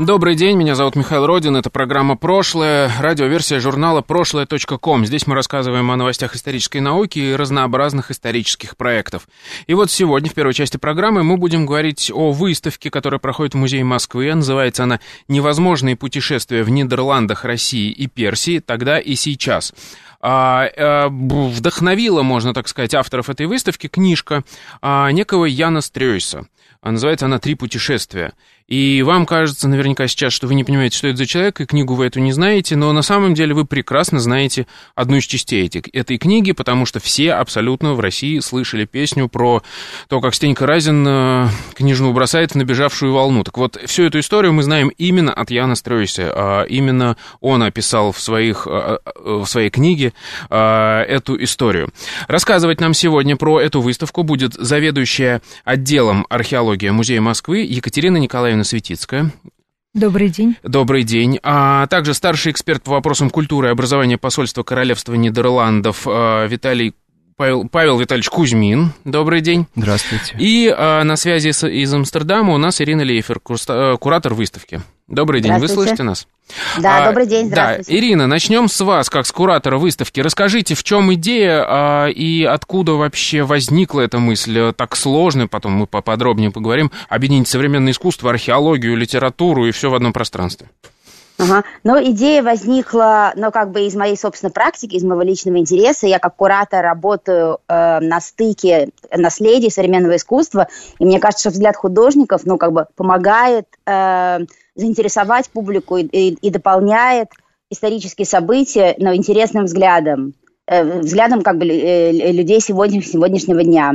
Добрый день, меня зовут Михаил Родин, это программа «Прошлое», радиоверсия журнала «Прошлое.ком». Здесь мы рассказываем о новостях исторической науки и разнообразных исторических проектов. И вот сегодня, в первой части программы, мы будем говорить о выставке, которая проходит в Музее Москвы. Называется она «Невозможные путешествия в Нидерландах, России и Персии. Тогда и сейчас». А, а, вдохновила, можно так сказать, авторов этой выставки книжка а, некого Яна Стрёйса. Называется она «Три путешествия». И вам кажется наверняка сейчас, что вы не понимаете, что это за человек, и книгу вы эту не знаете, но на самом деле вы прекрасно знаете одну из частей этой, этой книги, потому что все абсолютно в России слышали песню про то, как Стенька Разин э, книжную бросает в набежавшую волну. Так вот, всю эту историю мы знаем именно от Яна Стройса. А именно он описал в, своих, э, э, в своей книге эту историю. Рассказывать нам сегодня про эту выставку будет заведующая отделом археологии Музея Москвы Екатерина Николаевна Елена Светицкая. Добрый день. Добрый день. А также старший эксперт по вопросам культуры и образования посольства Королевства Нидерландов а, Виталий Павел, Павел Витальевич Кузьмин. Добрый день. Здравствуйте. И а, на связи с, из Амстердама у нас Ирина Лейфер, э, куратор выставки. Добрый день, вы слышите нас? Да, а, добрый день, здравствуйте. Да, Ирина, начнем с вас, как с куратора выставки. Расскажите, в чем идея а, и откуда вообще возникла эта мысль? Так сложно, потом мы поподробнее поговорим, объединить современное искусство, археологию, литературу и все в одном пространстве. Ага. Но идея возникла, ну, как бы из моей собственной практики, из моего личного интереса. Я как куратор работаю э, на стыке наследия современного искусства, и мне кажется, что взгляд художников, ну, как бы помогает э, заинтересовать публику и, и, и дополняет исторические события ну, интересным взглядом, э, взглядом как бы э, людей сегодня, сегодняшнего дня.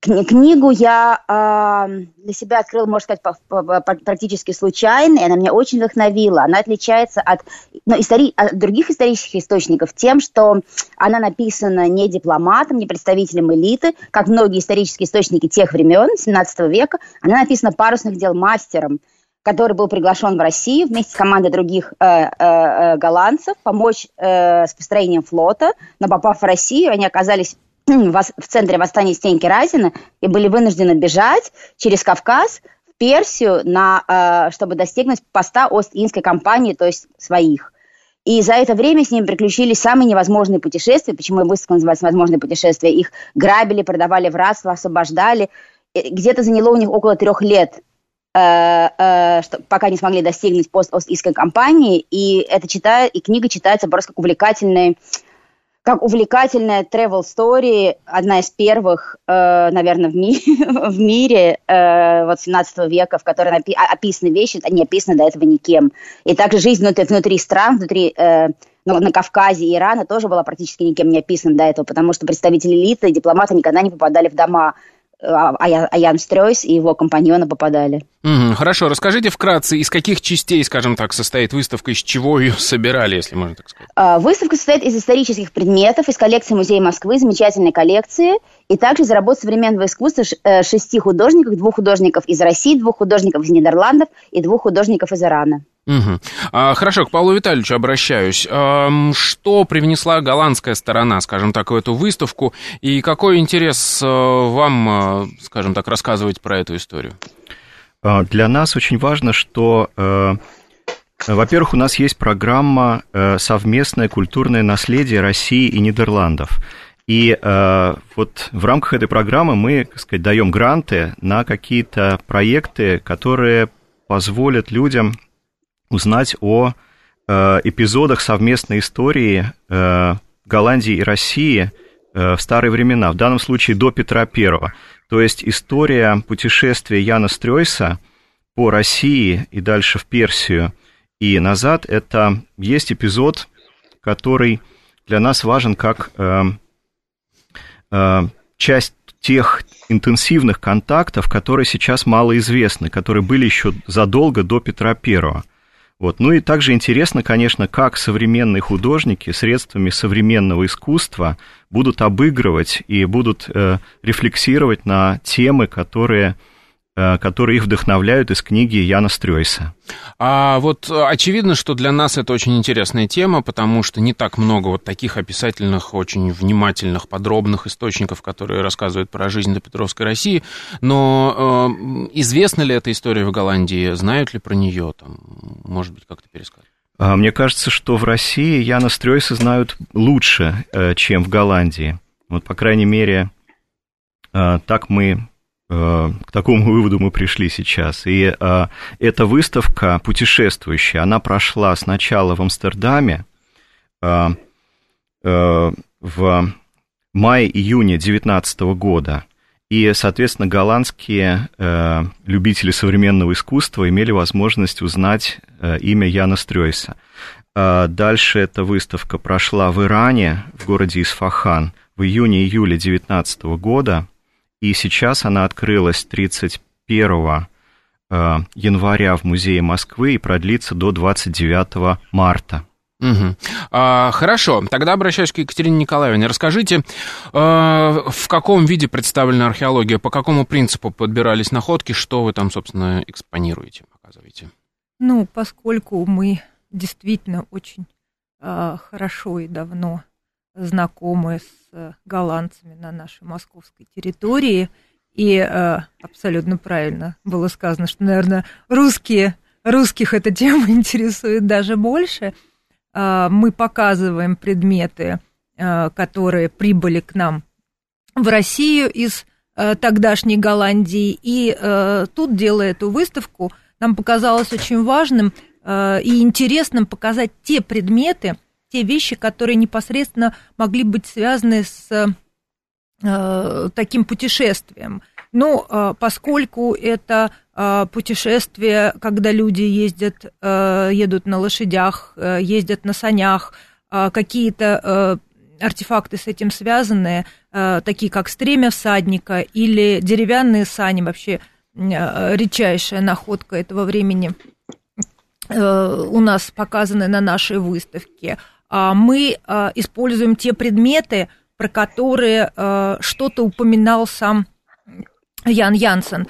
Книгу я э, для себя открыла, можно сказать, по, по, практически случайно, и она меня очень вдохновила. Она отличается от, ну, истори, от других исторических источников тем, что она написана не дипломатом, не представителем элиты, как многие исторические источники тех времен, 17 века. Она написана парусных дел мастером, который был приглашен в Россию вместе с командой других э, э, э голландцев помочь э, с построением флота, но попав в Россию, они оказались в центре восстания Стеньки Разина и были вынуждены бежать через Кавказ в Персию, на, э, чтобы достигнуть поста Ост-Индской компании, то есть своих. И за это время с ними приключились самые невозможные путешествия. Почему выставка называется «Возможные путешествия»? Их грабили, продавали в рабство, освобождали. Где-то заняло у них около трех лет э, э, пока не смогли достигнуть пост Ост-Индской компании, и это читает, и книга читается просто как увлекательный как увлекательная travel story, одна из первых, э, наверное, в, ми в мире э, вот 17 века, в которой напи- описаны вещи, не описаны до этого никем. И также жизнь внутри, внутри стран, внутри э, ну, на Кавказе и Ирана тоже была практически никем не описана до этого, потому что представители элиты, дипломаты никогда не попадали в дома а, Аян Стрёйс и его компаньоны попадали. Mm, хорошо, расскажите вкратце, из каких частей, скажем так, состоит выставка, из чего ее собирали, если можно так сказать? А, выставка состоит из исторических предметов, из коллекции Музея Москвы, замечательной коллекции, и также из работ современного искусства э, шести художников, двух художников из России, двух художников из Нидерландов и двух художников из Ирана. Угу. А, хорошо, к Павлу Витальевичу обращаюсь. Что привнесла голландская сторона, скажем так, в эту выставку, и какой интерес а, вам, а, скажем так, рассказывать про эту историю? А, для нас очень важно, что, э, во-первых, у нас есть программа э, «Совместное культурное наследие России и Нидерландов». И э, вот в рамках этой программы мы, так сказать, даем гранты на какие-то проекты, которые позволят людям узнать о э, эпизодах совместной истории э, Голландии и России э, в старые времена, в данном случае до Петра I. То есть история путешествия Яна Стрёйса по России и дальше в Персию и назад, это есть эпизод, который для нас важен как э, э, часть тех интенсивных контактов, которые сейчас малоизвестны, которые были еще задолго до Петра I. Вот. Ну и также интересно, конечно, как современные художники средствами современного искусства будут обыгрывать и будут э, рефлексировать на темы, которые которые их вдохновляют из книги Яна Стрёйса. А вот э, очевидно, что для нас это очень интересная тема, потому что не так много вот таких описательных, очень внимательных, подробных источников, которые рассказывают про жизнь до Петровской России. Но э, известна ли эта история в Голландии? Знают ли про нее? Там, может быть, как-то пересказать? А, мне кажется, что в России Яна Стрёйса знают лучше, э, чем в Голландии. Вот, по крайней мере, так мы Э, к такому выводу мы пришли сейчас. И э, эта выставка путешествующая, она прошла сначала в Амстердаме э, э, в мае-июне 2019 года. И, соответственно, голландские э, любители современного искусства имели возможность узнать э, имя Яна Стрёйса. Э, дальше эта выставка прошла в Иране, в городе Исфахан, в июне-июле 2019 года – и сейчас она открылась 31 э, января в Музее Москвы и продлится до 29 марта. Угу. А, хорошо, тогда обращаюсь к Екатерине Николаевне. Расскажите, а, в каком виде представлена археология, по какому принципу подбирались находки, что вы там, собственно, экспонируете, показываете? Ну, поскольку мы действительно очень а, хорошо и давно знакомы с э, голландцами на нашей московской территории. И э, абсолютно правильно было сказано, что, наверное, русские, русских эта тема интересует даже больше. Э, мы показываем предметы, э, которые прибыли к нам в Россию из э, тогдашней Голландии. И э, тут, делая эту выставку, нам показалось очень важным э, и интересным показать те предметы, те вещи, которые непосредственно могли быть связаны с э, таким путешествием. Но э, поскольку это э, путешествие, когда люди ездят, э, едут на лошадях, э, ездят на санях, э, какие-то э, артефакты с этим связанные, э, такие как стремя всадника или деревянные сани, вообще э, редчайшая находка этого времени э, у нас показаны на нашей выставке. А, мы а, используем те предметы, про которые а, что-то упоминал сам Ян Янсен.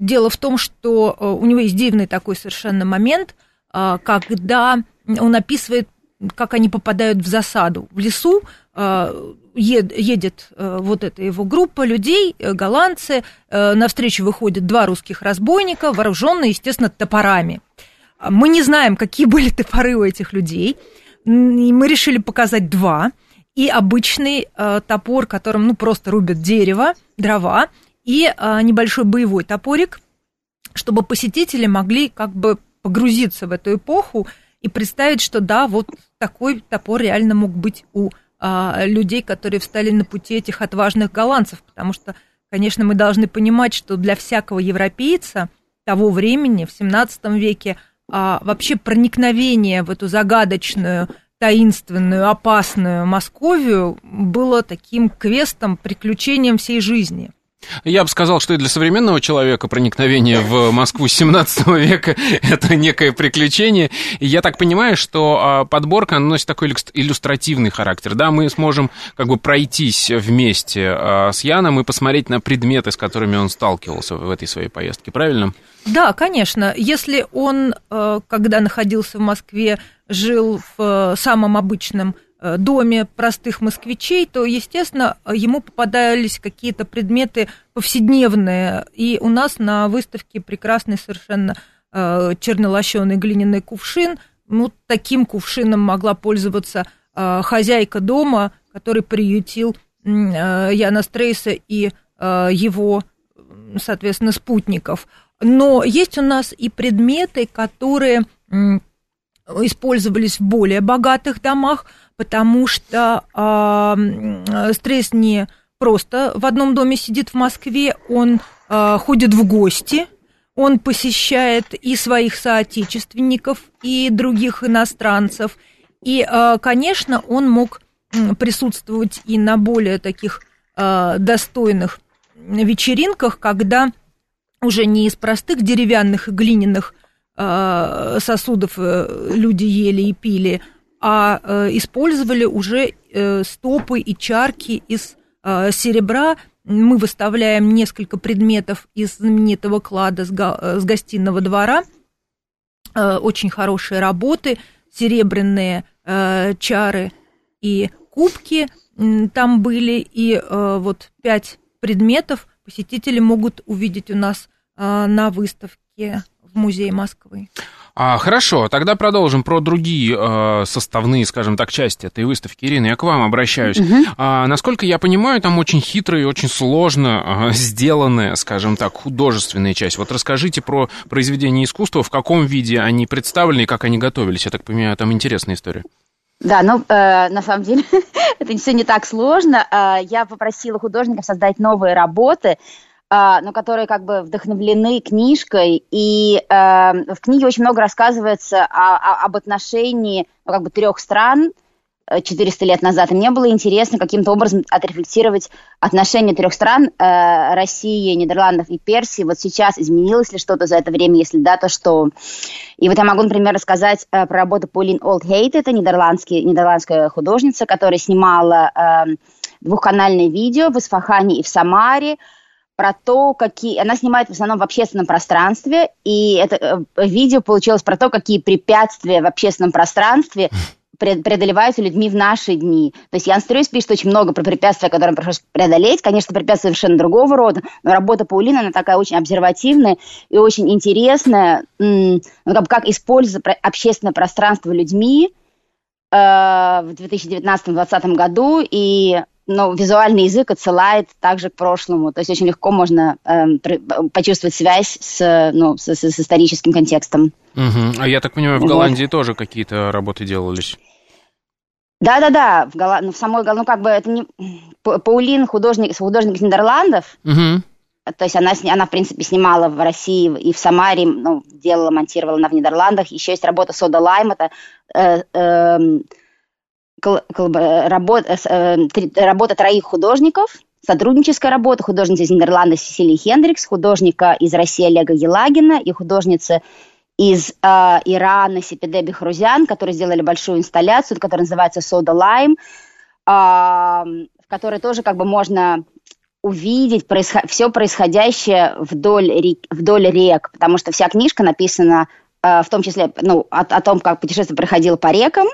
Дело в том, что у него есть дивный такой совершенно момент, когда он описывает, как они попадают в засаду. В лесу едет вот эта его группа людей, э, голландцы, э, навстречу выходят два русских разбойника, вооруженные, естественно, топорами. Мы не знаем, какие были топоры у этих людей. И мы решили показать два. И обычный э, топор, которым ну, просто рубят дерево, дрова, и э, небольшой боевой топорик, чтобы посетители могли как бы погрузиться в эту эпоху и представить, что да, вот такой топор реально мог быть у э, людей, которые встали на пути этих отважных голландцев, потому что, конечно, мы должны понимать, что для всякого европейца того времени, в 17 веке, а, вообще проникновение в эту загадочную, таинственную, опасную Московию было таким квестом, приключением всей жизни. Я бы сказал, что и для современного человека проникновение в Москву 17 века – это некое приключение. И я так понимаю, что а, подборка носит такой иллюстративный характер. Да, мы сможем как бы пройтись вместе а, с Яном и посмотреть на предметы, с которыми он сталкивался в этой своей поездке, правильно? Да, конечно. Если он, э, когда находился в Москве, жил в э, самом обычном доме простых москвичей, то, естественно, ему попадались какие-то предметы повседневные. И у нас на выставке прекрасный совершенно э, чернолощеный глиняный кувшин. Ну, таким кувшином могла пользоваться э, хозяйка дома, который приютил Яна Стрейса и его, соответственно, спутников. Но есть у нас и предметы, которые использовались в более богатых домах, потому что э, стресс не просто в одном доме сидит в Москве, он э, ходит в гости, он посещает и своих соотечественников, и других иностранцев. И, э, конечно, он мог присутствовать и на более таких э, достойных вечеринках, когда уже не из простых деревянных и глиняных сосудов люди ели и пили, а использовали уже стопы и чарки из серебра. Мы выставляем несколько предметов из знаменитого клада с гостиного двора. Очень хорошие работы, серебряные чары и кубки там были, и вот пять предметов посетители могут увидеть у нас на выставке в Музее Москвы. А, хорошо, тогда продолжим про другие э, составные, скажем так, части этой выставки. Ирина, я к вам обращаюсь. Угу. А, насколько я понимаю, там очень хитрые и очень сложно э, сделанная, скажем так, художественная часть. Вот расскажите про произведения искусства, в каком виде они представлены и как они готовились. Я так понимаю, там интересная история. Да, ну, э, на самом деле, это все не так сложно. Э, я попросила художников создать новые работы, а, но которые как бы вдохновлены книжкой. И э, в книге очень много рассказывается о, о, об отношении ну, как бы трех стран 400 э, лет назад. И мне было интересно каким-то образом отрефлексировать отношения трех стран э, России, Нидерландов и Персии. Вот сейчас изменилось ли что-то за это время? Если да, то что? И вот я могу, например, рассказать про работу Полин Олдхейт. Это нидерландский, нидерландская художница, которая снимала двухканальное видео в Исфахане и в Самаре про то, какие... Она снимает в основном в общественном пространстве, и это э, видео получилось про то, какие препятствия в общественном пространстве преодолеваются людьми в наши дни. То есть Ян Стрюйс пишет очень много про препятствия, которые пришлось преодолеть. Конечно, препятствия совершенно другого рода, но работа Паулина, она такая очень обсервативная и очень интересная, ну, как, как использовать общественное пространство людьми э, в 2019-2020 году, и но визуальный язык отсылает также к прошлому. То есть очень легко можно э, почувствовать связь с, ну, с, с, с историческим контекстом. Угу. А я так понимаю, в Голландии вот. тоже какие-то работы делались? Да-да-да, в, Голла... ну, в самой ну как бы это не... Паулин художник, художник из Нидерландов, угу. то есть она, она, в принципе, снимала в России и в Самаре, ну, делала, монтировала она в Нидерландах. Еще есть работа Сода Лайм, это э, э, работа, э, работа троих художников, сотрудническая работа, художница из Нидерланда Сесилии Хендрикс, художника из России Олега Елагина и художница из э, Ирана Сипеде Бехрузян, которые сделали большую инсталляцию, которая называется «Soda Lime», э, в которой тоже как бы можно увидеть происход... все происходящее вдоль рек, вдоль рек, потому что вся книжка написана э, в том числе ну, о, о том, как путешествие проходило по рекам,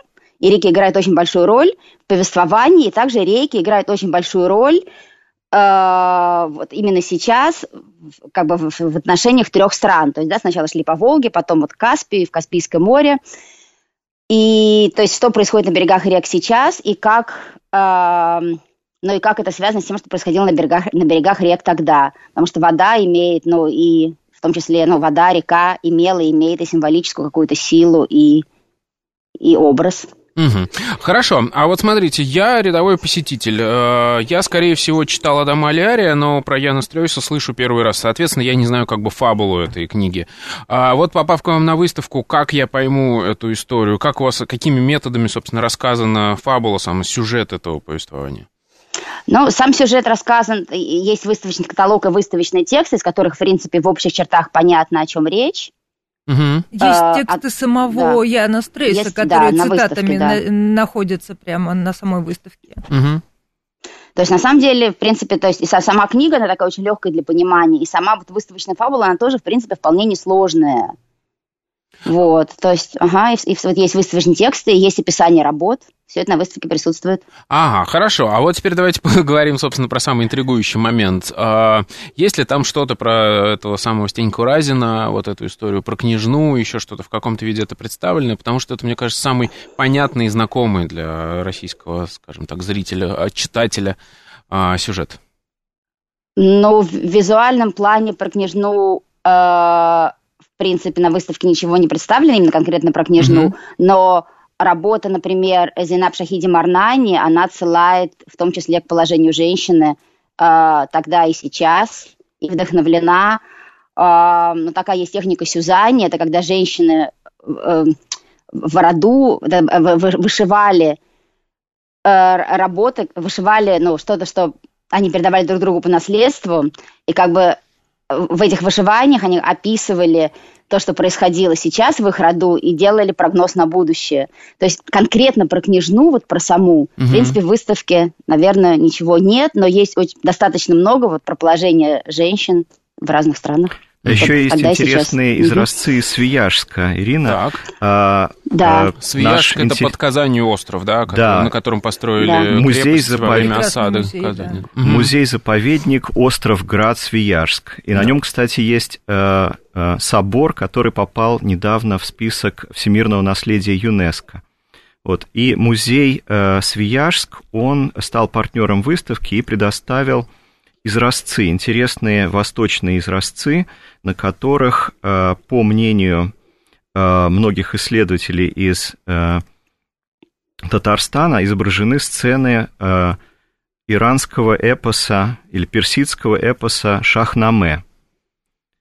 и реки играют очень большую роль в повествовании, и также реки играют очень большую роль э, вот именно сейчас как бы в, в отношениях трех стран. То есть, да, сначала шли по Волге, потом вот Каспий, в Каспийское море. И то есть, что происходит на берегах рек сейчас, и как, э, ну и как это связано с тем, что происходило на берегах, на берегах рек тогда. Потому что вода имеет, ну и в том числе, ну, вода, река имела, имеет и символическую какую-то силу и, и образ. Угу. Хорошо, а вот смотрите, я рядовой посетитель. Э, я, скорее всего, читал Адама Алиария, но про Яна Стрёйса слышу первый раз. Соответственно, я не знаю как бы фабулу этой книги. А вот попав к вам на выставку, как я пойму эту историю? Как у вас, какими методами, собственно, рассказана фабула, сам сюжет этого повествования? Ну, сам сюжет рассказан, есть выставочный каталог и выставочные тексты, из которых, в принципе, в общих чертах понятно, о чем речь. Угу. Есть а, тексты а, самого да. Яна Стрейса, Есть, которые да, цитатами на да. находятся прямо на самой выставке. Угу. То есть, на самом деле, в принципе, то есть, и сама книга, она такая очень легкая для понимания, и сама вот выставочная фабула, она тоже, в принципе, вполне несложная. Вот, то есть, ага, и, и вот есть выставочные тексты, есть описание работ, все это на выставке присутствует. Ага, хорошо. А вот теперь давайте поговорим, собственно, про самый интригующий момент. А, есть ли там что-то про этого самого Стеньку Разина, вот эту историю про княжну, еще что-то в каком-то виде это представлено? Потому что это, мне кажется, самый понятный и знакомый для российского, скажем так, зрителя, а, читателя а, сюжет. Ну, в визуальном плане про княжну в принципе, на выставке ничего не представлено именно конкретно про княжну, mm-hmm. но работа, например, Зинаб Шахиди Марнани, она отсылает в том числе к положению женщины э, тогда и сейчас, и вдохновлена. Э, ну, такая есть техника сюзани, это когда женщины э, в роду вышивали э, работы, вышивали ну, что-то, что они передавали друг другу по наследству, и как бы в этих вышиваниях они описывали то, что происходило сейчас в их роду, и делали прогноз на будущее. То есть конкретно про княжну, вот про саму, угу. в принципе, в выставке, наверное, ничего нет, но есть очень, достаточно много вот про положение женщин в разных странах. А еще есть интересные сейчас. изразцы из Свияжска, Ирина. Так. А, да. А, Свияжск это интер... под Казанью остров, да, который, да. на котором построили да. музей заповедник. во время осады музей, Казани. Да. Музей-заповедник остров Град Свияжск. И да. на нем, кстати, есть э, э, собор, который попал недавно в список всемирного наследия ЮНЕСКо. Вот. И музей э, Свияжск, он стал партнером выставки и предоставил изразцы, интересные восточные изразцы, на которых, э, по мнению э, многих исследователей из э, Татарстана, изображены сцены иранского эпоса или персидского эпоса Шахнаме.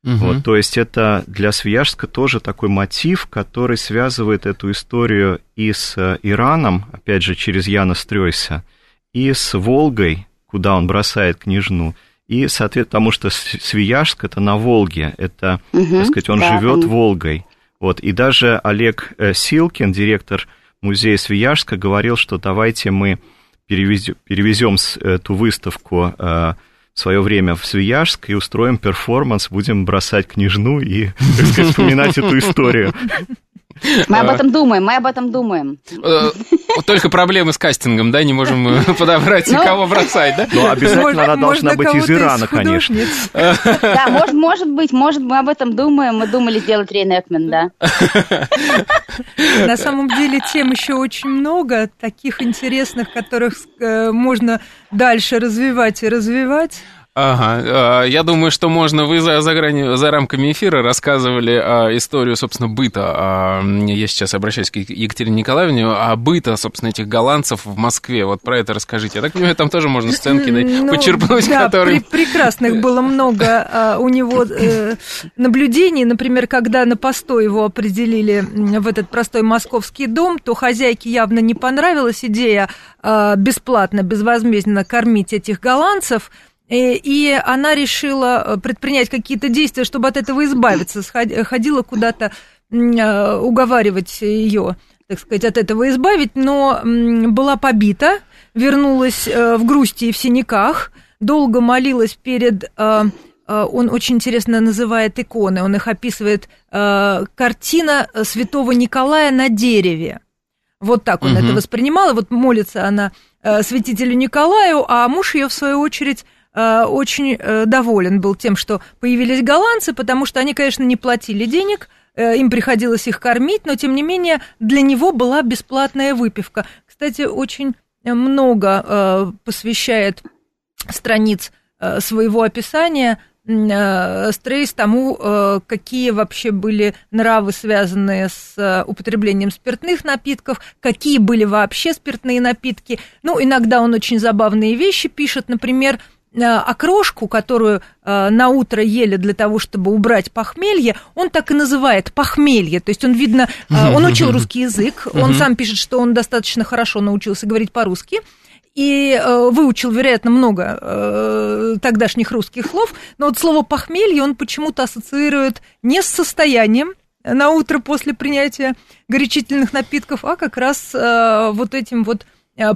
Угу. Вот, то есть это для Свияжска тоже такой мотив, который связывает эту историю и с Ираном, опять же, через Яна Стрёйса, и с Волгой, куда он бросает княжну. И, соответственно, потому что Свияжск это на Волге, это, угу, так сказать, он да, живет Волгой. Вот, и даже Олег э, Силкин, директор музея Свияжска, говорил, что давайте мы перевезем, перевезем эту выставку э, в свое время в Свияжск и устроим перформанс, будем бросать княжну и, так сказать, вспоминать эту историю. Мы об этом думаем, мы об этом думаем. Э, только проблемы с кастингом, да, не можем э, подобрать, ну, кого бросать, да? Ну, обязательно она должна быть из Ирана, конечно. Да, может, может быть, может, мы об этом думаем, мы думали сделать рейнекмен, да. На самом деле тем еще очень много, таких интересных, которых э, можно дальше развивать и развивать. Ага, а, я думаю, что можно, вы за, за, грани, за рамками эфира рассказывали а, историю, собственно, быта, а, я сейчас обращаюсь к Екатерине Николаевне, а быта, собственно, этих голландцев в Москве, вот про это расскажите. Я так понимаю, там тоже можно сценки ну, почерпнуть, да, которые... При, прекрасных было много а, у него э, наблюдений, например, когда на постой его определили в этот простой московский дом, то хозяйке явно не понравилась идея а, бесплатно, безвозмездно кормить этих голландцев, Э, и она решила э, предпринять какие-то действия, чтобы от этого избавиться. Ходила куда-то э, уговаривать ее, так сказать, от этого избавить, но была побита, вернулась в грусти и в синяках, долго молилась перед он очень интересно называет иконы, он их описывает, картина святого Николая на дереве. Вот так он угу. это воспринимал, и вот молится она святителю Николаю, а муж ее, в свою очередь, Э, очень э, доволен был тем, что появились голландцы, потому что они, конечно, не платили денег, э, им приходилось их кормить, но, тем не менее, для него была бесплатная выпивка. Кстати, очень много посвящает страниц своего описания Стрейс тому, какие вообще были нравы, связанные с употреблением спиртных напитков, какие были вообще спиртные напитки. Ну, иногда он очень забавные вещи пишет, например, Э, окрошку, которую э, на утро ели для того, чтобы убрать похмелье, он так и называет похмелье. То есть он, видно, э, он учил русский язык, он сам пишет, что он достаточно хорошо научился говорить по-русски и э, выучил, вероятно, много э, тогдашних русских слов, но вот слово похмелье он почему-то ассоциирует не с состоянием на утро после принятия горячительных напитков, а как раз э, вот этим вот Э,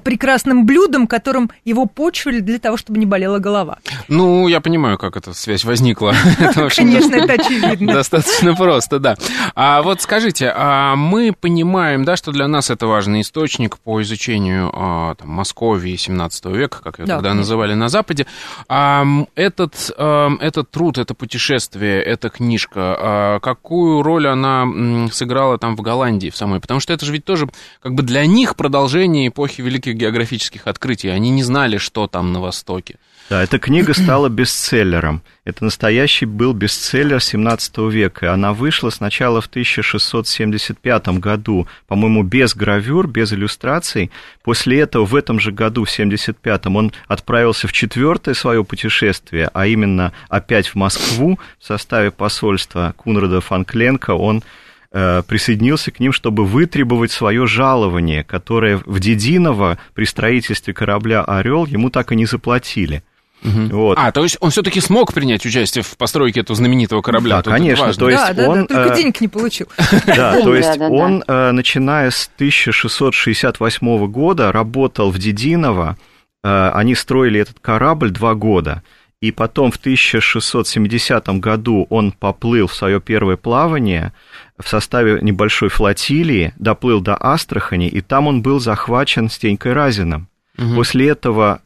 прекрасным блюдом, которым его почвали для того, чтобы не болела голова. Ну, я понимаю, как эта связь возникла. Конечно, это очевидно. Достаточно просто, да. А вот скажите, а мы понимаем, да, что для нас это важный источник по изучению а, там, Московии 17 века, как ее да, тогда называли на Западе. А, этот, а, этот труд, это путешествие, эта книжка, а, какую роль она сыграла там в Голландии в самой? Потому что это же ведь тоже как бы для них продолжение эпохи великих географических открытий. Они не знали, что там на Востоке. Да, эта книга стала бестселлером. Это настоящий был бестселлер 17 века. Она вышла сначала в 1675 году, по-моему, без гравюр, без иллюстраций. После этого в этом же году, в 75 он отправился в четвертое свое путешествие, а именно опять в Москву в составе посольства Кунрада Фанкленко. Он Э, присоединился к ним, чтобы вытребовать свое жалование, которое в Дединово при строительстве корабля «Орел» ему так и не заплатили. Угу. Вот. А, то есть он все-таки смог принять участие в постройке этого знаменитого корабля? Да, Тут конечно. То есть да, он, да, только э... денег не получил. Да, то есть он, э, начиная с 1668 года, работал в Дединово. Э, они строили этот корабль два года. И потом в 1670 году он поплыл в свое первое плавание в составе небольшой флотилии, доплыл до Астрахани, и там он был захвачен Стенькой Разином. Угу. После этого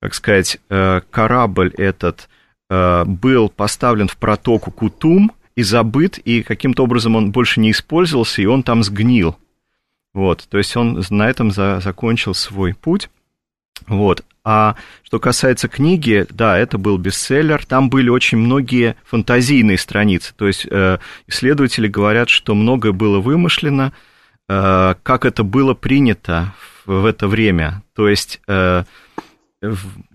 как сказать, э, корабль этот э, был поставлен в протоку Кутум и забыт, и каким-то образом он больше не использовался, и он там сгнил. Вот, то есть он на этом за, закончил свой путь. Вот. А что касается книги, да, это был бестселлер. Там были очень многие фантазийные страницы. То есть э, исследователи говорят, что многое было вымышлено, э, как это было принято в, в это время. То есть э,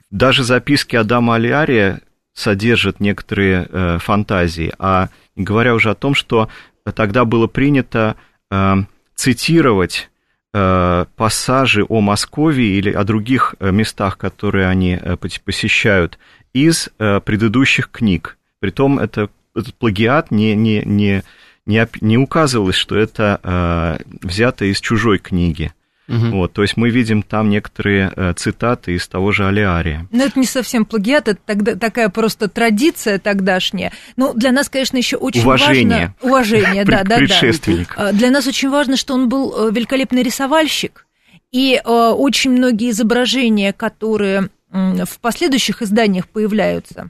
даже записки Адама Алиария содержат некоторые э, фантазии, а не говоря уже о том, что тогда было принято э, цитировать э, пассажи о Москве или о других э, местах, которые они э, посещают, из э, предыдущих книг. Притом это, этот плагиат не, не, не, не, не указывалось, что это взято из чужой книги. Угу. Вот, то есть мы видим там некоторые э, цитаты из того же Алиария. Но это не совсем плагиат, это тогда, такая просто традиция тогдашняя. Ну, для нас, конечно, еще очень Уважение. важно... Уважение. да, да, Предшественник. да. Для нас очень важно, что он был э, великолепный рисовальщик, и э, очень многие изображения, которые в последующих изданиях появляются,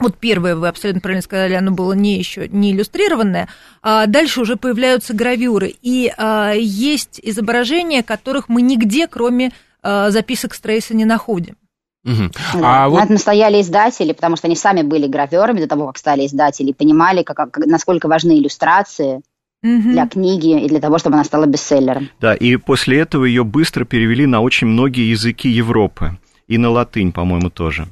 вот первое, вы абсолютно правильно сказали, оно было не еще не иллюстрированное, а дальше уже появляются гравюры. И а, есть изображения, которых мы нигде, кроме а, записок Стрейса, не находим. Угу. А вот... На настояли издатели, потому что они сами были граверами до того, как стали издатели, и понимали, как, как, насколько важны иллюстрации угу. для книги и для того, чтобы она стала бестселлером. Да, и после этого ее быстро перевели на очень многие языки Европы. И на латынь, по-моему, тоже.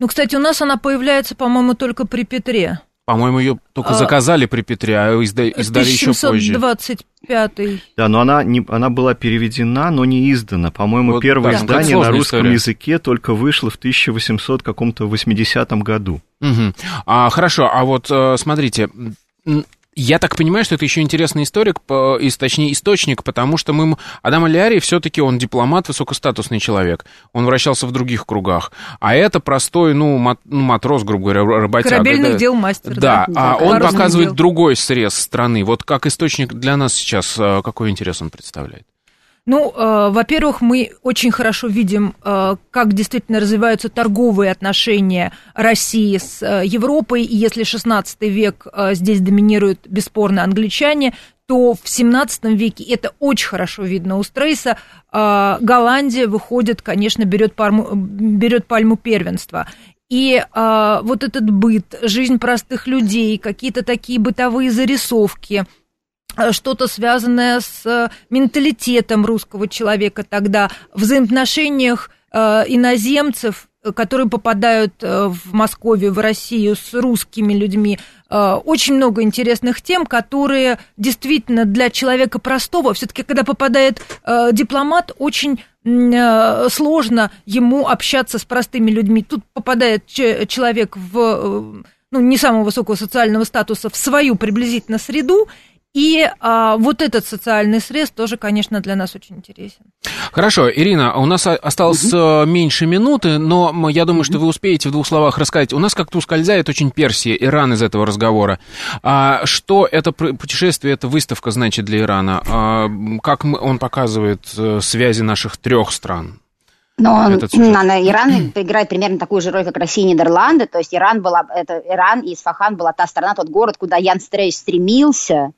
Ну, кстати, у нас она появляется, по-моему, только при Петре. По-моему, ее только а, заказали при Петре, а изда- издали еще позже. 1725 Да, но она, не, она была переведена, но не издана. По-моему, вот, первое да, издание на русском история. языке только вышло в 1800 каком-то 80 году. Угу. А, хорошо, а вот э, смотрите, я так понимаю, что это еще интересный историк, точнее источник, потому что мы... Адам Алиари все-таки он дипломат, высокостатусный человек. Он вращался в других кругах. А это простой, ну, мат, ну матрос, грубо говоря, работяга. Корабельных да, дел мастер. Да, да. а он показывает дел. другой срез страны. Вот как источник для нас сейчас, э, какой интерес он представляет? Ну, э, во-первых, мы очень хорошо видим, э, как действительно развиваются торговые отношения России с э, Европой. И если 16 век э, здесь доминируют бесспорно англичане, то в 17 веке это очень хорошо видно у Стрейса. Э, Голландия выходит, конечно, берет пальму, берет пальму первенства. И э, вот этот быт, жизнь простых людей, какие-то такие бытовые зарисовки – что-то связанное с э, менталитетом русского человека тогда, в взаимоотношениях э, иноземцев, которые попадают в Москву, в Россию с русскими людьми. Очень много интересных тем, которые действительно для человека простого, все-таки когда попадает дипломат, очень сложно ему общаться с простыми людьми. Тут попадает человек в ну, не самого высокого социального статуса в свою приблизительно среду, и а, вот этот социальный срез тоже, конечно, для нас очень интересен. Хорошо, Ирина, у нас осталось угу. меньше минуты, но я думаю, угу. что вы успеете в двух словах рассказать. У нас как-то ускользает очень Персия, Иран из этого разговора. А, что это путешествие, эта выставка значит для Ирана? А, как он показывает э, связи наших трех стран? Но он, на, Иран играет примерно такую же роль, как Россия и Нидерланды. То есть Иран, была, это, Иран и Исфахан была та страна, тот город, куда Ян Стрейч стремился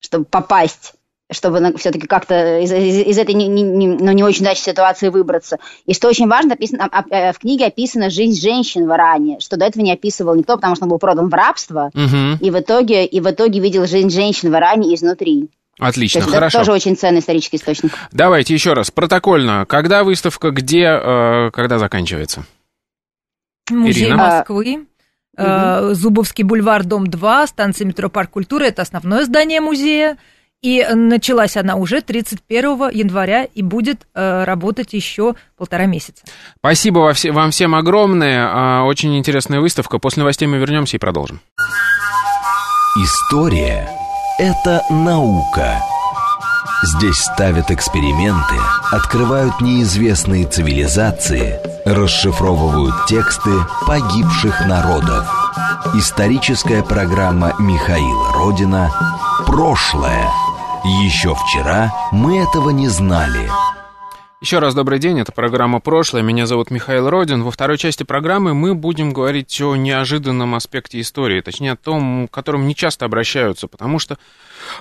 чтобы попасть чтобы все-таки как-то из, из, из этой не, не, ну, не очень удачной ситуации выбраться. И что очень важно, описано, э, в книге описана жизнь женщин в Иране, что до этого не описывал никто, потому что он был продан в рабство, угу. и, в итоге, и в итоге видел жизнь женщин в Иране изнутри. Отлично, То есть хорошо. Это тоже очень ценный исторический источник. Давайте еще раз, протокольно. Когда выставка, где, э, когда заканчивается? Музей Ирина? Москвы. Угу. Зубовский бульвар, дом 2, станция метро Парк культуры. Это основное здание музея. И началась она уже 31 января и будет э, работать еще полтора месяца. Спасибо вам всем огромное. А, очень интересная выставка. После новостей мы вернемся и продолжим. История – это наука. Здесь ставят эксперименты, открывают неизвестные цивилизации, расшифровывают тексты погибших народов. Историческая программа Михаила Родина «Прошлое». Еще вчера мы этого не знали. Еще раз добрый день, это программа «Прошлое». Меня зовут Михаил Родин. Во второй части программы мы будем говорить о неожиданном аспекте истории, точнее о том, к которому не часто обращаются, потому что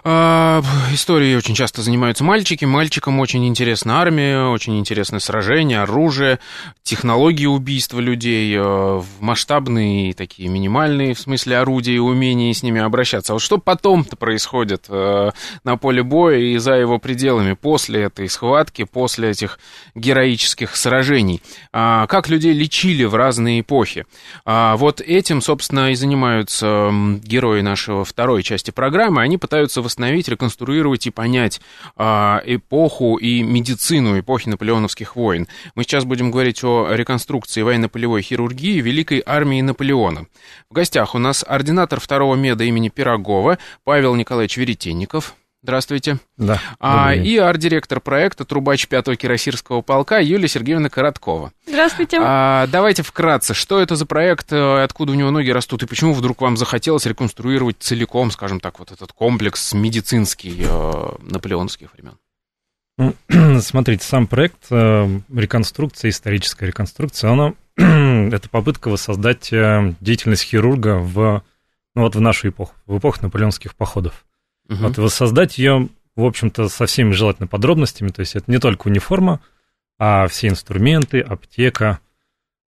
э, историей очень часто занимаются мальчики. Мальчикам очень интересна армия, очень интересны сражения, оружие, технологии убийства людей, э, масштабные такие минимальные, в смысле орудия и умений с ними обращаться. А вот что потом-то происходит э, на поле боя и за его пределами после этой схватки, после этих героических сражений, а, как людей лечили в разные эпохи. А, вот этим, собственно, и занимаются герои нашего второй части программы. Они пытаются восстановить, реконструировать и понять а, эпоху и медицину эпохи наполеоновских войн. Мы сейчас будем говорить о реконструкции военно-полевой хирургии Великой армии Наполеона. В гостях у нас ординатор второго меда имени Пирогова Павел Николаевич Веретенников. Здравствуйте. Да. А, и арт-директор проекта «Трубач 5-го кирасирского полка» Юлия Сергеевна Короткова. Здравствуйте. А, давайте вкратце, что это за проект, э, откуда у него ноги растут, и почему вдруг вам захотелось реконструировать целиком, скажем так, вот этот комплекс медицинский э, наполеоновских времен? Ну, смотрите, сам проект э, реконструкция, историческая реконструкция, она, это попытка воссоздать э, деятельность хирурга в, ну, вот в нашу эпоху, в эпоху наполеонских походов. Угу. Вот воссоздать ее, в общем-то, со всеми желательно подробностями. То есть это не только униформа, а все инструменты, аптека,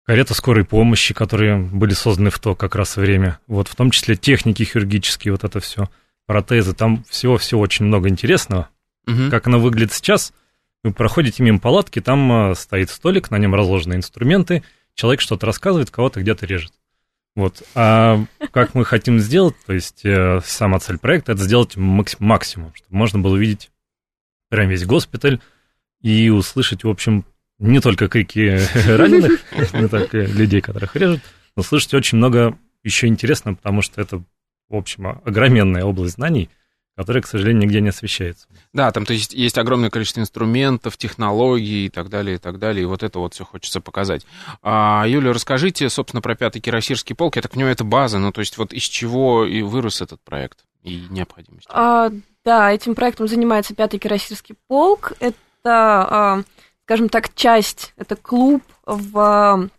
карета скорой помощи, которые были созданы в то как раз время. Вот в том числе техники хирургические, вот это все, протезы. Там всего-всего очень много интересного. Угу. Как оно выглядит сейчас, вы проходите мимо палатки, там а, стоит столик, на нем разложены инструменты, человек что-то рассказывает, кого-то где-то режет. Вот. А как мы хотим сделать, то есть э, сама цель проекта, это сделать максимум, чтобы можно было увидеть прям весь госпиталь и услышать, в общем, не только крики раненых, не только людей, которых режут, но слышать очень много еще интересного, потому что это, в общем, огроменная область знаний, которая, к сожалению, нигде не освещается. Да, там то есть, есть огромное количество инструментов, технологий и так далее, и так далее, и вот это вот все хочется показать. А, Юля, расскажите, собственно, про пятый кирасирский полк. Я так понимаю, это база, ну то есть вот из чего и вырос этот проект и необходимость? А, да, этим проектом занимается пятый кирасирский полк. Это, а, скажем так, часть, это клуб в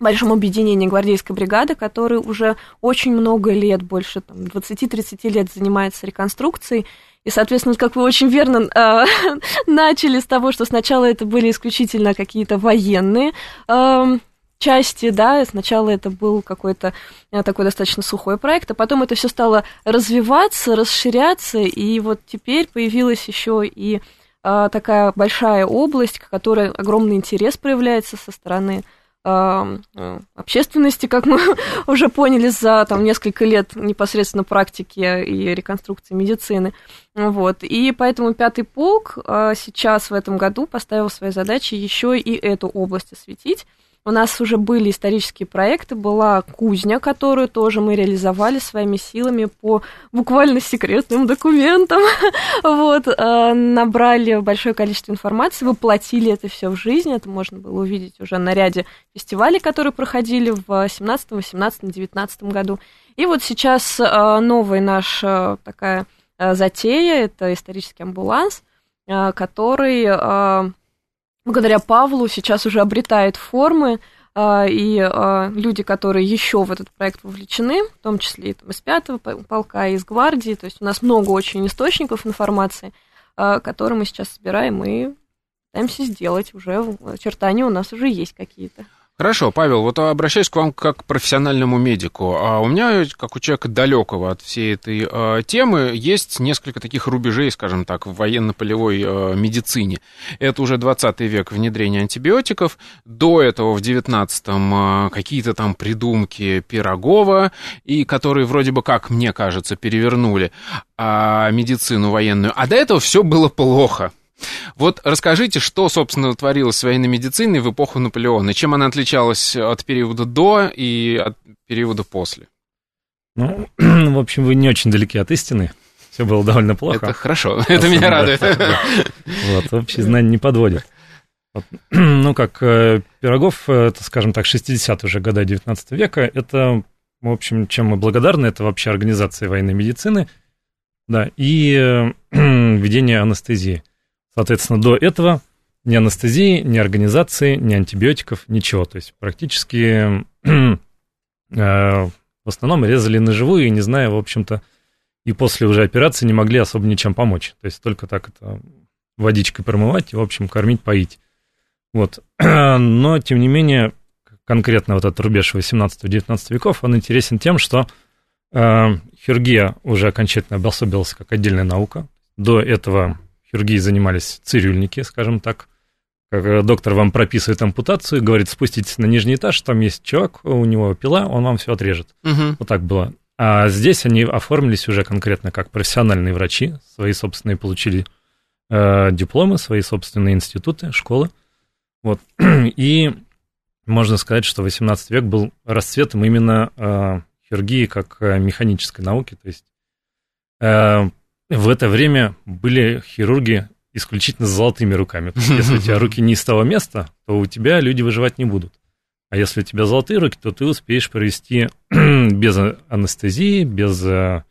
большом объединении гвардейской бригады, который уже очень много лет, больше там, 20-30 лет занимается реконструкцией. И, соответственно, как вы очень верно э, начали с того, что сначала это были исключительно какие-то военные э, части, да, сначала это был какой-то э, такой достаточно сухой проект, а потом это все стало развиваться, расширяться, и вот теперь появилась еще и э, такая большая область, к которой огромный интерес проявляется со стороны общественности, как мы уже поняли за там, несколько лет непосредственно практики и реконструкции медицины. Вот. И поэтому пятый полк э, сейчас в этом году поставил своей задачей еще и эту область осветить. У нас уже были исторические проекты, была кузня, которую тоже мы реализовали своими силами по буквально секретным документам. вот, э, набрали большое количество информации, воплотили это все в жизнь. Это можно было увидеть уже на ряде фестивалей, которые проходили в 17, 18, 19 году. И вот сейчас э, новая наша такая э, затея, это исторический амбуланс, который благодаря Павлу сейчас уже обретает формы, а, и а, люди, которые еще в этот проект вовлечены, в том числе и из пятого полка, и из гвардии, то есть у нас много очень источников информации, а, которые мы сейчас собираем и пытаемся сделать. Уже очертания у нас уже есть какие-то. Хорошо, Павел, вот обращаюсь к вам как к профессиональному медику. А у меня, как у человека далекого от всей этой э, темы, есть несколько таких рубежей, скажем так, в военно-полевой э, медицине. Это уже 20 век внедрения антибиотиков. До этого в 19-м э, какие-то там придумки Пирогова, и которые вроде бы, как мне кажется, перевернули э, медицину военную. А до этого все было плохо. Вот расскажите, что, собственно, творилось с военной медициной в эпоху Наполеона? Чем она отличалась от периода до и от периода после? Ну, в общем, вы не очень далеки от истины. Все было довольно плохо. Это хорошо, это меня радует. Вот, общие знания не подводят. Ну, как э, Пирогов, э, это, скажем так, 60-е уже года 19 века, это, в общем, чем мы благодарны, это вообще организация военной медицины, да, и э, введение анестезии. Соответственно, до этого ни анестезии, ни организации, ни антибиотиков, ничего. То есть практически э, в основном резали на живую и не зная, в общем-то, и после уже операции не могли особо ничем помочь. То есть только так это водичкой промывать и, в общем, кормить, поить. Вот. Но, тем не менее, конкретно вот этот рубеж 18-19 веков, он интересен тем, что э, хирургия уже окончательно обособилась как отдельная наука. До этого хирургией занимались цирюльники, скажем так. Как э, доктор вам прописывает ампутацию, говорит, спуститесь на нижний этаж, там есть чувак, у него пила, он вам все отрежет. Угу. Вот так было. А здесь они оформились уже конкретно как профессиональные врачи, свои собственные получили э, дипломы, свои собственные институты, школы. Вот. И можно сказать, что 18 век был расцветом именно э, хирургии как э, механической науки, то есть э, в это время были хирурги исключительно с золотыми руками. если у тебя руки не из того места, то у тебя люди выживать не будут. А если у тебя золотые руки, то ты успеешь провести без анестезии, без э,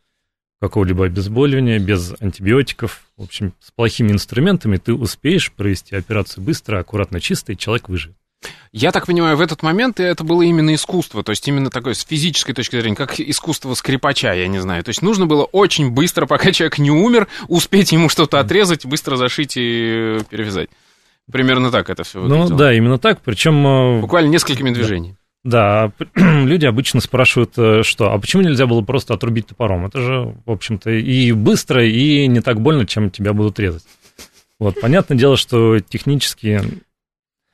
какого-либо обезболивания, без антибиотиков. В общем, с плохими инструментами ты успеешь провести операцию быстро, аккуратно, чисто, и человек выживет. Я так понимаю, в этот момент это было именно искусство, то есть именно такое с физической точки зрения, как искусство скрипача, я не знаю. То есть нужно было очень быстро, пока человек не умер, успеть ему что-то отрезать, быстро зашить и перевязать. Примерно так это все выглядело. Ну да, именно так, причем... Э, Буквально несколькими движениями. Да, люди обычно спрашивают, э, что, а почему нельзя было просто отрубить топором? Это же, в общем-то, и быстро, и не так больно, чем тебя будут резать. Вот, понятное дело, что технически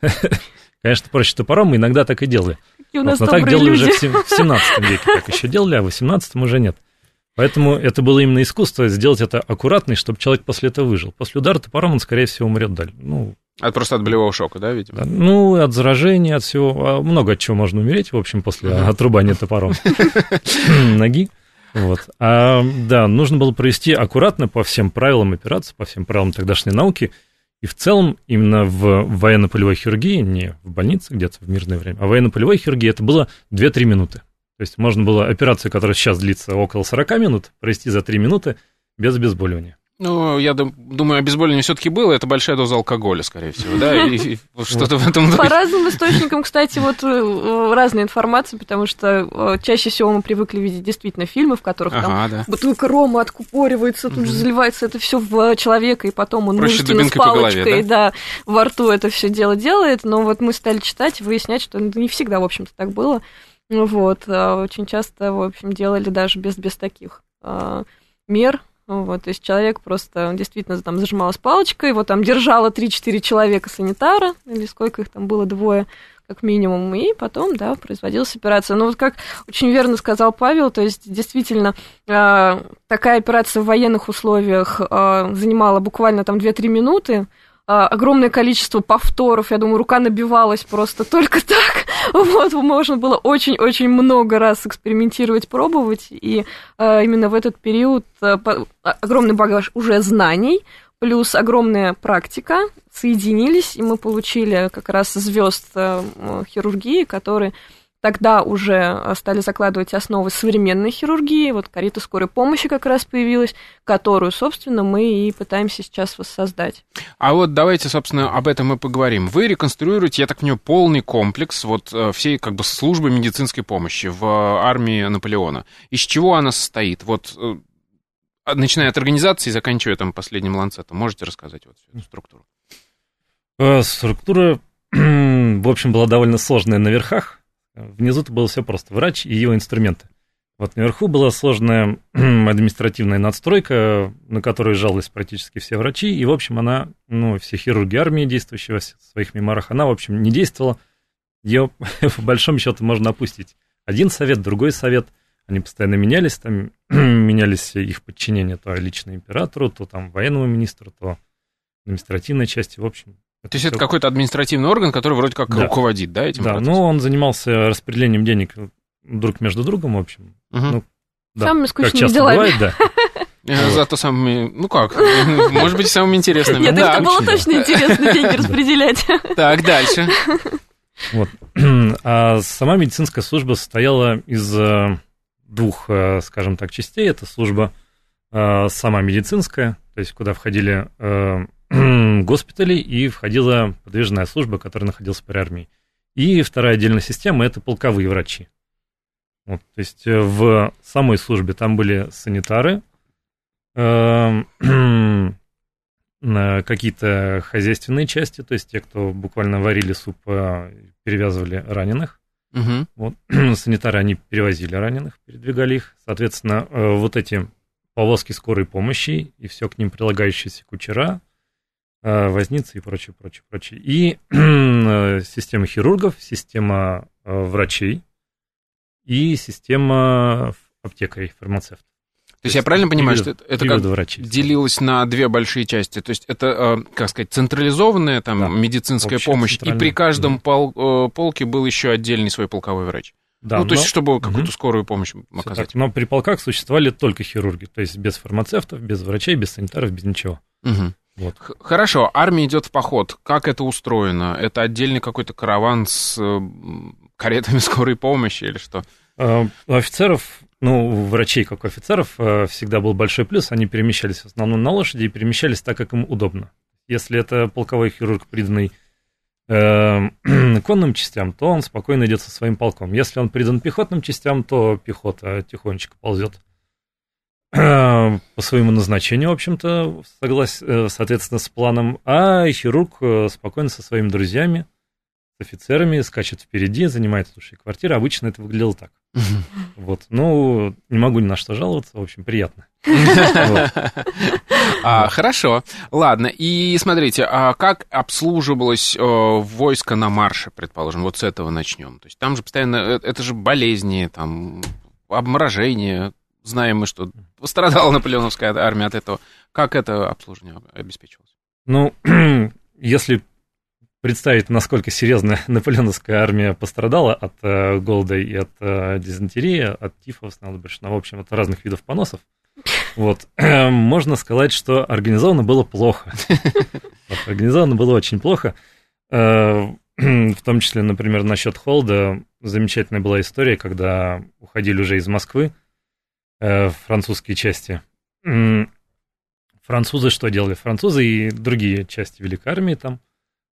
Конечно, проще топором, мы иногда так и делали. И у нас вот, но так делали люди. уже в 17 веке, так еще делали, а в 18 уже нет. Поэтому это было именно искусство, сделать это аккуратно, чтобы человек после этого выжил. После удара топором он, скорее всего, умрет дальше. Ну, от просто от болевого шока, да, видимо? Ну, от заражения, от всего. А много от чего можно умереть, в общем, после uh-huh. отрубания топором ноги. Вот. А, да, нужно было провести аккуратно по всем правилам операции, по всем правилам тогдашней науки – и в целом именно в военно-полевой хирургии, не в больнице где-то в мирное время, а в военно-полевой хирургии это было 2-3 минуты. То есть можно было операцию, которая сейчас длится около 40 минут, провести за 3 минуты без обезболивания. Ну, я думаю, обезболивание все-таки было, это большая доза алкоголя, скорее всего, да, и что-то в этом. По разным источникам, кстати, вот э, разная информация, потому что э, чаще всего мы привыкли видеть действительно фильмы, в которых там бутылка рома откупоривается, тут же заливается это все в человека, и потом он мужественно с палочкой, да? во рту это все дело делает, но вот мы стали читать, выяснять, что не всегда, в общем-то, так было. Вот, а очень часто, в общем, делали даже без, без таких а, мер, вот, то есть человек просто действительно там зажималась палочкой, его там держало 3-4 человека санитара, или сколько их там было, двое как минимум, и потом, да, производилась операция. Но вот как очень верно сказал Павел, то есть действительно э, такая операция в военных условиях э, занимала буквально там 2-3 минуты, а, огромное количество повторов, я думаю, рука набивалась просто только так. Вот, можно было очень-очень много раз экспериментировать, пробовать, и а, именно в этот период а, огромный багаж уже знаний, плюс огромная практика соединились, и мы получили как раз звезд хирургии, которые Тогда уже э, стали закладывать основы современной хирургии. Вот карета скорой помощи как раз появилась, которую, собственно, мы и пытаемся сейчас воссоздать. А вот давайте, собственно, об этом и поговорим. Вы реконструируете, я так понимаю, полный комплекс вот э, всей как бы службы медицинской помощи в армии Наполеона. Из чего она состоит? Вот э, начиная от организации и заканчивая там последним ланцетом. Можете рассказать вот всю эту структуру? Структура в общем, была довольно сложная на верхах. Внизу-то было все просто. Врач и его инструменты. Вот наверху была сложная административная надстройка, на которую жаловались практически все врачи. И, в общем, она, ну, все хирурги армии, действующие в своих меморах, она, в общем, не действовала. Ее, по большому счету, можно опустить. Один совет, другой совет. Они постоянно менялись, там менялись их подчинения то лично императору, то там военному министру, то административной части. В общем, то есть это какой-то административный орган, который вроде как да. руководит, да, этим Да, процессом? ну он занимался распределением денег друг между другом, в общем. Угу. Ну, да, Самыми скучными как делами. Бывает, да. Э, зато самыми, ну как, может быть, самыми интересными. Нет, да, это было точно интересно деньги распределять. Так, дальше. Вот. А сама медицинская служба состояла из э, двух, э, скажем так, частей. Это служба сама медицинская, то есть куда входили госпиталей и входила подвижная служба, которая находилась при армии. И вторая отдельная система – это полковые врачи. Вот, то есть э, в самой службе там были санитары, эм, какие-то хозяйственные части, то есть те, кто буквально варили суп, э, перевязывали раненых. Угу. Вот, санитары, они перевозили раненых, передвигали их. Соответственно, э, вот эти повозки скорой помощи и все к ним прилагающиеся кучера, возницы и прочее, прочее, прочее. И система хирургов, система врачей, и система аптекарей, фармацевтов. То есть я правильно понимаю, что это, это как врачи. делилось на две большие части? То есть это, э, как сказать, централизованная там да, медицинская помощь, и при каждом пол, э, полке был еще отдельный свой полковой врач? Да, ну, то но... есть, чтобы какую-то угу. скорую помощь оказать. Так, но при полках существовали только хирурги, то есть без фармацевтов, без врачей, без санитаров, без ничего. Угу. Вот. Хорошо, армия идет в поход. Как это устроено? Это отдельный какой-то караван с э, каретами скорой помощи или что? А, у офицеров, ну, у врачей, как у офицеров, э, всегда был большой плюс. Они перемещались в основном на лошади и перемещались так, как им удобно. Если это полковой хирург, приданный э, конным частям, то он спокойно идет со своим полком. Если он придан пехотным частям, то пехота тихонечко ползет э, по своему назначению, в общем-то, соглас... Э, соответственно, с планом, а хирург спокойно со своими друзьями с офицерами, скачет впереди, занимает лучшие квартиры. Обычно это выглядело так. Вот. Ну, не могу ни на что жаловаться, в общем, приятно. А, хорошо. Ладно, и смотрите, а как обслуживалось э, войско на марше, предположим, вот с этого начнем? То есть там же постоянно, э, это же болезни, там, обморожение, знаем мы, что пострадала наполеоновская армия от этого. Как это обслуживание обеспечивалось? Ну, если представить, насколько серьезно наполеоновская армия пострадала от э, голода и от э, дизентерии, от тифа, снадобречного, в общем, от разных видов поносов. Вот. Можно сказать, что организовано было плохо. Вот, организовано было очень плохо. Э, в том числе, например, насчет холода. Замечательная была история, когда уходили уже из Москвы э, французские части. Французы что делали? Французы и другие части Великой Армии там –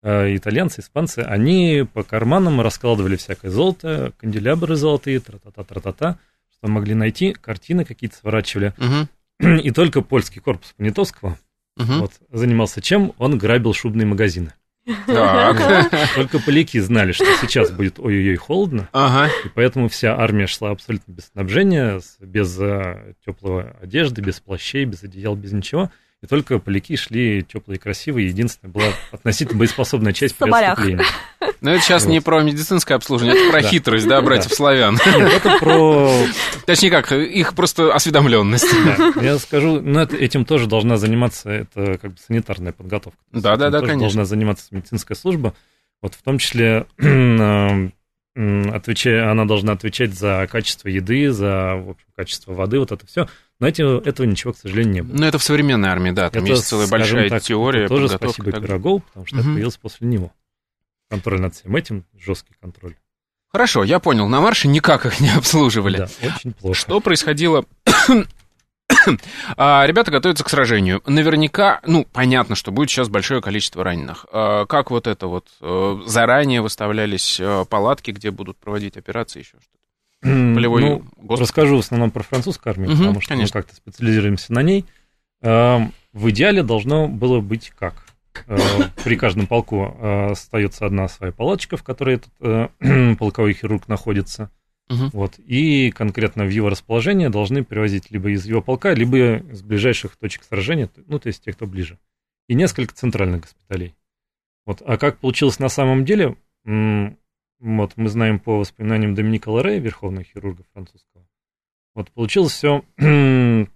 Э, итальянцы, испанцы, они по карманам раскладывали всякое золото, канделябры золотые, тра-та-та, тра-та-та, что могли найти, картины какие-то сворачивали. Угу. И только польский корпус Понятовского угу. вот, занимался чем? Он грабил шубные магазины. Так. Только поляки знали, что сейчас будет ой-ой-ой холодно, ага. и поэтому вся армия шла абсолютно без снабжения, без э, теплой одежды, без плащей, без одеял, без ничего и только поляки шли теплые и красивые. Единственная была относительно боеспособная часть при. Но это сейчас не про медицинское обслуживание, это про хитрость, да, братьев славян. Нет, это про... Точнее как, их просто осведомленность. Я скажу, ну, этим тоже должна заниматься, это как бы санитарная подготовка. Да, да, да, конечно. должна заниматься медицинская служба. Вот в том числе отвечая, она должна отвечать за качество еды, за в общем, качество воды, вот это все. Но эти, этого ничего, к сожалению, не было. Но это в современной армии, да, там это, есть целая большая так, теория. тоже спасибо Пирогову, потому что угу. это появилось после него. Контроль над всем этим, жесткий контроль. Хорошо, я понял, на марше никак их не обслуживали. Да, очень плохо. Что происходило а, ребята готовятся к сражению. Наверняка, ну, понятно, что будет сейчас большое количество раненых. А, как вот это вот? Э, заранее выставлялись э, палатки, где будут проводить операции, еще что-то? Полевой ну, госпиталь. Расскажу в основном про французскую армию, угу, потому что конечно. мы как-то специализируемся на ней. В идеале должно было быть как? при каждом полку остается одна своя палаточка, в которой этот полковой хирург находится. Угу. Вот, и конкретно в его расположение должны привозить либо из его полка, либо из ближайших точек сражения, ну, то есть тех, кто ближе. И несколько центральных госпиталей. Вот. А как получилось на самом деле, вот мы знаем по воспоминаниям Доминика Лоре, верховного хирурга французского, вот получилось все,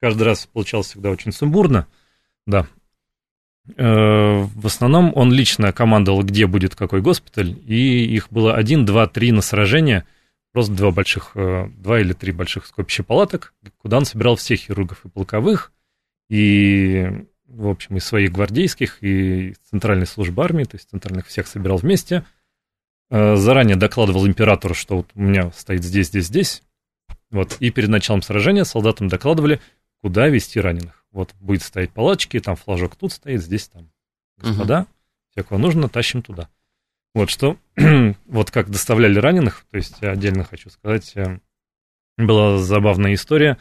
каждый раз получалось всегда очень сумбурно, да. Э, в основном он лично командовал, где будет какой госпиталь, и их было один, два, три на сражение, просто два больших, э, два или три больших скопища палаток, куда он собирал всех хирургов и полковых, и, в общем, и своих гвардейских, и центральной службы армии, то есть центральных всех собирал вместе, заранее докладывал императору, что вот у меня стоит здесь, здесь, здесь, вот, и перед началом сражения солдатам докладывали, куда вести раненых. Вот будет стоять палаточки, там флажок тут стоит, здесь там. Господа, угу. все, кого нужно, тащим туда. Вот что, вот как доставляли раненых, то есть отдельно хочу сказать, э, была забавная история.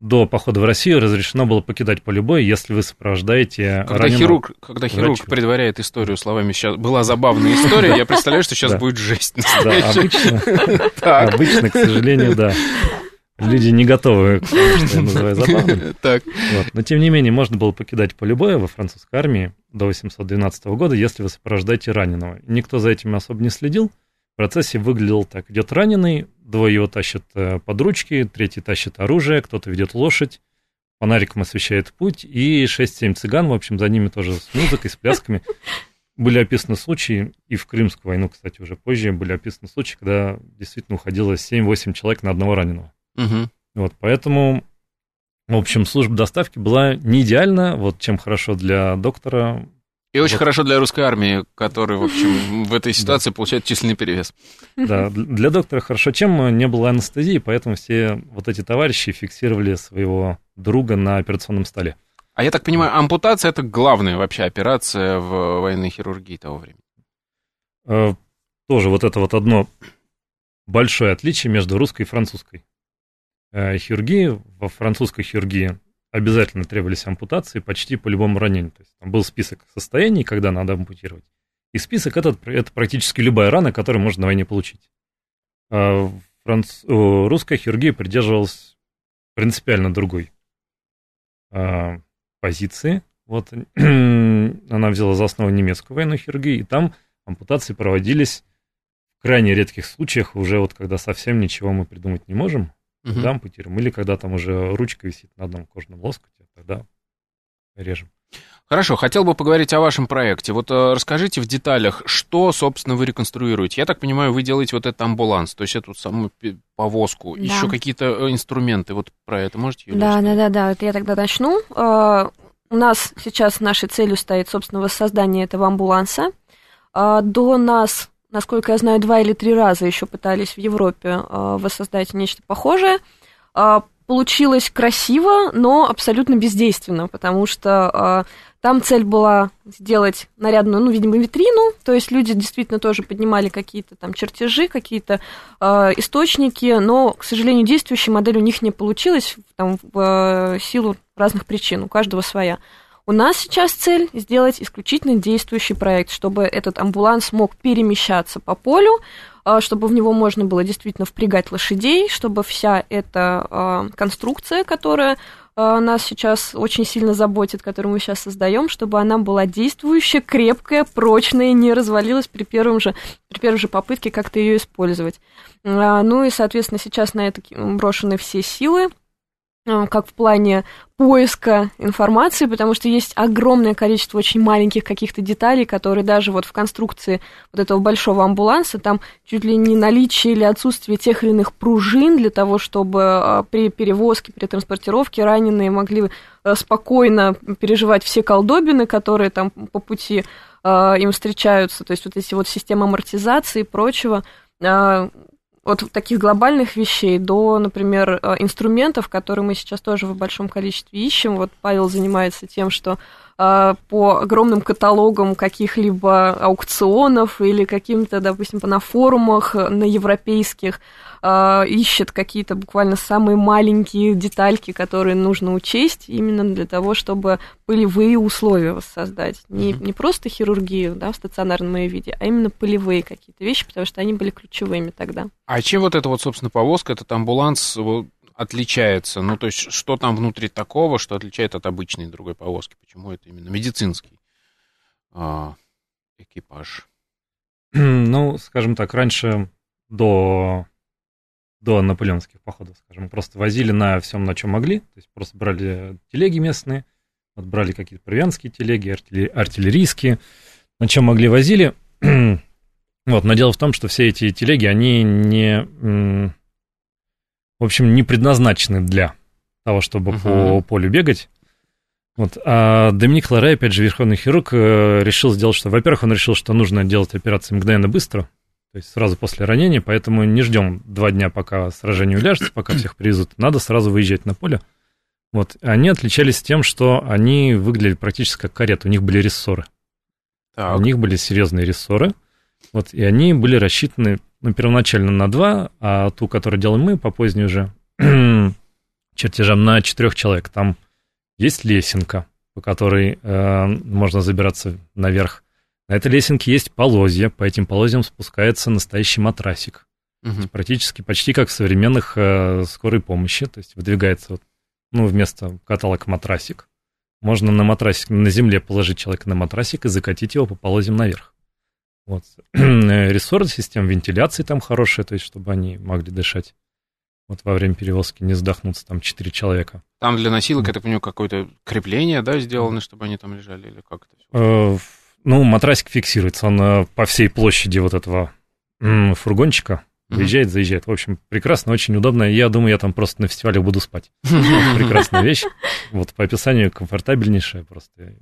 До похода в Россию разрешено было покидать поле боя, если вы сопровождаете когда хирург, когда хирург врачу. предваряет историю словами «сейчас была забавная история», я представляю, что сейчас будет жесть. Да, обычно, обычно, к сожалению, да. Люди не готовы к тому, что я называю забавным. Так. Вот. Но, тем не менее, можно было покидать поле боя во французской армии до 812 года, если вы сопровождаете раненого. Никто за этим особо не следил. В процессе выглядел так. Идет раненый, двое его тащат э, под ручки, третий тащит оружие, кто-то ведет лошадь, фонариком освещает путь, и 6-7 цыган, в общем, за ними тоже с музыкой, с плясками. Были описаны случаи, и в Крымскую войну, кстати, уже позже были описаны случаи, когда действительно уходило 7-8 человек на одного раненого. Угу. Вот, поэтому, в общем, служба доставки была не идеальна, вот чем хорошо для доктора. И очень вот. хорошо для русской армии, которая, в общем, в этой ситуации получает численный перевес. Да, для доктора хорошо, чем не было анестезии, поэтому все вот эти товарищи фиксировали своего друга на операционном столе. А я так понимаю, ампутация это главная вообще операция в военной хирургии того времени. Э, тоже вот это вот одно большое отличие между русской и французской. Э, хирургии, во французской хирургии обязательно требовались ампутации почти по любому ранению. То есть там был список состояний, когда надо ампутировать. И список этот, это практически любая рана, которую можно на войне получить. А франц... Русская хирургия придерживалась принципиально другой а, позиции. Вот она взяла за основу немецкую военную хирургию, и там ампутации проводились в крайне редких случаях, уже вот когда совсем ничего мы придумать не можем, угу. тогда ампутируем. Или когда там уже ручка висит на одном кожном лоскуте, тогда режем. Хорошо, хотел бы поговорить о вашем проекте. Вот э, расскажите в деталях, что, собственно, вы реконструируете. Я так понимаю, вы делаете вот этот амбуланс, то есть эту самую повозку, да. еще какие-то э, инструменты. Вот про это можете, Юлия? Да, да, да, да. Это я тогда начну. Э, у нас сейчас нашей целью стоит, собственно, воссоздание этого амбуланса. До нас насколько я знаю, два или три раза еще пытались в Европе э, воссоздать нечто похожее. Э, получилось красиво, но абсолютно бездейственно, потому что э, там цель была сделать нарядную, ну, видимо, витрину, то есть люди действительно тоже поднимали какие-то там чертежи, какие-то э, источники, но, к сожалению, действующая модель у них не получилась там, в э, силу разных причин, у каждого своя. У нас сейчас цель сделать исключительно действующий проект, чтобы этот амбуланс мог перемещаться по полю, а, чтобы в него можно было действительно впрягать лошадей, чтобы вся эта а, конструкция, которая а, нас сейчас очень сильно заботит, которую мы сейчас создаем, чтобы она была действующая, крепкая, прочная, не развалилась при первом же, при первой же попытке как-то ее использовать. Ну и, соответственно, сейчас на это брошены все силы. Э, как в плане поиска информации, потому что есть огромное количество очень маленьких каких-то деталей, которые даже вот в конструкции вот этого большого амбуланса, там чуть ли не наличие или отсутствие тех или иных пружин для того, чтобы э, при перевозке, при транспортировке раненые могли э, спокойно переживать все колдобины, которые там по пути им встречаются, то есть вот эти вот системы амортизации и прочего, от таких глобальных вещей до, например, э, инструментов, которые мы сейчас тоже в большом количестве ищем. Вот Павел занимается тем, что по огромным каталогам каких-либо аукционов или каким-то, допустим, на форумах на европейских, э, ищет какие-то буквально самые маленькие детальки, которые нужно учесть именно для того, чтобы полевые условия воссоздать. Не, не просто хирургию да, в стационарном виде, а именно полевые какие-то вещи, потому что они были ключевыми тогда. А чем вот эта вот, собственно, повозка, этот амбуланс отличается? Ну, то есть, что там внутри такого, что отличает от обычной другой повозки? Почему это именно медицинский а, экипаж? Ну, скажем так, раньше до до наполеонских походов, скажем. Просто возили на всем, на чем могли. То есть просто брали телеги местные, вот брали какие-то провианские телеги, артиллерийские, на чем могли возили. вот, но дело в том, что все эти телеги, они не, в общем, не предназначены для того, чтобы uh-huh. по полю бегать. Вот. А Доминик Лоре, опять же, верховный хирург, э, решил сделать, что, во-первых, он решил, что нужно делать операции мгновенно быстро, то есть сразу после ранения, поэтому не ждем два дня, пока сражение уляжется, пока всех привезут. Надо сразу выезжать на поле. Вот. Они отличались тем, что они выглядели практически как карета, у них были рессоры. Так. У них были серьезные рессоры. Вот, и они были рассчитаны ну, первоначально на два, а ту, которую делаем мы, по поздней уже чертежам на четырех человек. Там есть лесенка, по которой э, можно забираться наверх. На этой лесенке есть полозья, по этим полозьям спускается настоящий матрасик. Угу. Практически почти как в современных э, скорой помощи, то есть выдвигается вот, ну, вместо каталог матрасик. Можно на матрасик, на земле положить человека на матрасик и закатить его по полозьям наверх. Вот. Рессор, система вентиляции там хорошая, то есть чтобы они могли дышать. Вот во время перевозки не задохнуться там четыре человека. Там для носилок, я так понимаю, какое-то крепление, да, сделано, чтобы они там лежали, или как это все? Ну, матрасик фиксируется, он э, по всей площади вот этого фургончика выезжает, заезжает. В общем, прекрасно, очень удобно. Я думаю, я там просто на фестивале буду спать. Прекрасная вещь. Вот по описанию комфортабельнейшая просто.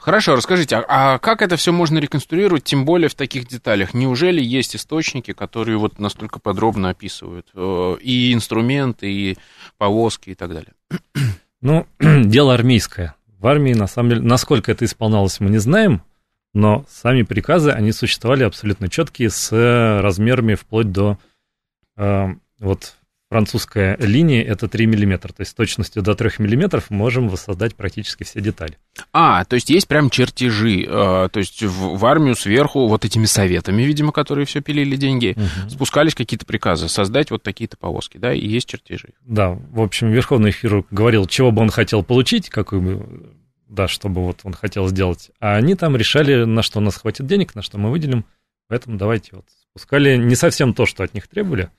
Хорошо, расскажите, а, а как это все можно реконструировать, тем более в таких деталях? Неужели есть источники, которые вот настолько подробно описывают э, и инструменты, и повозки, и так далее? Ну, дело армейское. В армии, на самом деле, насколько это исполнялось, мы не знаем, но сами приказы, они существовали абсолютно четкие, с размерами вплоть до... Э, вот французская линия это 3 мм, то есть с точностью до 3 мм можем воссоздать практически все детали. А, то есть есть прям чертежи, э, то есть в, в армию сверху вот этими советами, видимо, которые все пилили деньги, угу. спускались какие-то приказы создать вот такие-то повозки, да, и есть чертежи. Да, в общем, Верховный хирург говорил, чего бы он хотел получить, какой бы да, чтобы вот он хотел сделать. А они там решали, на что у нас хватит денег, на что мы выделим. Поэтому давайте вот спускали не совсем то, что от них требовали,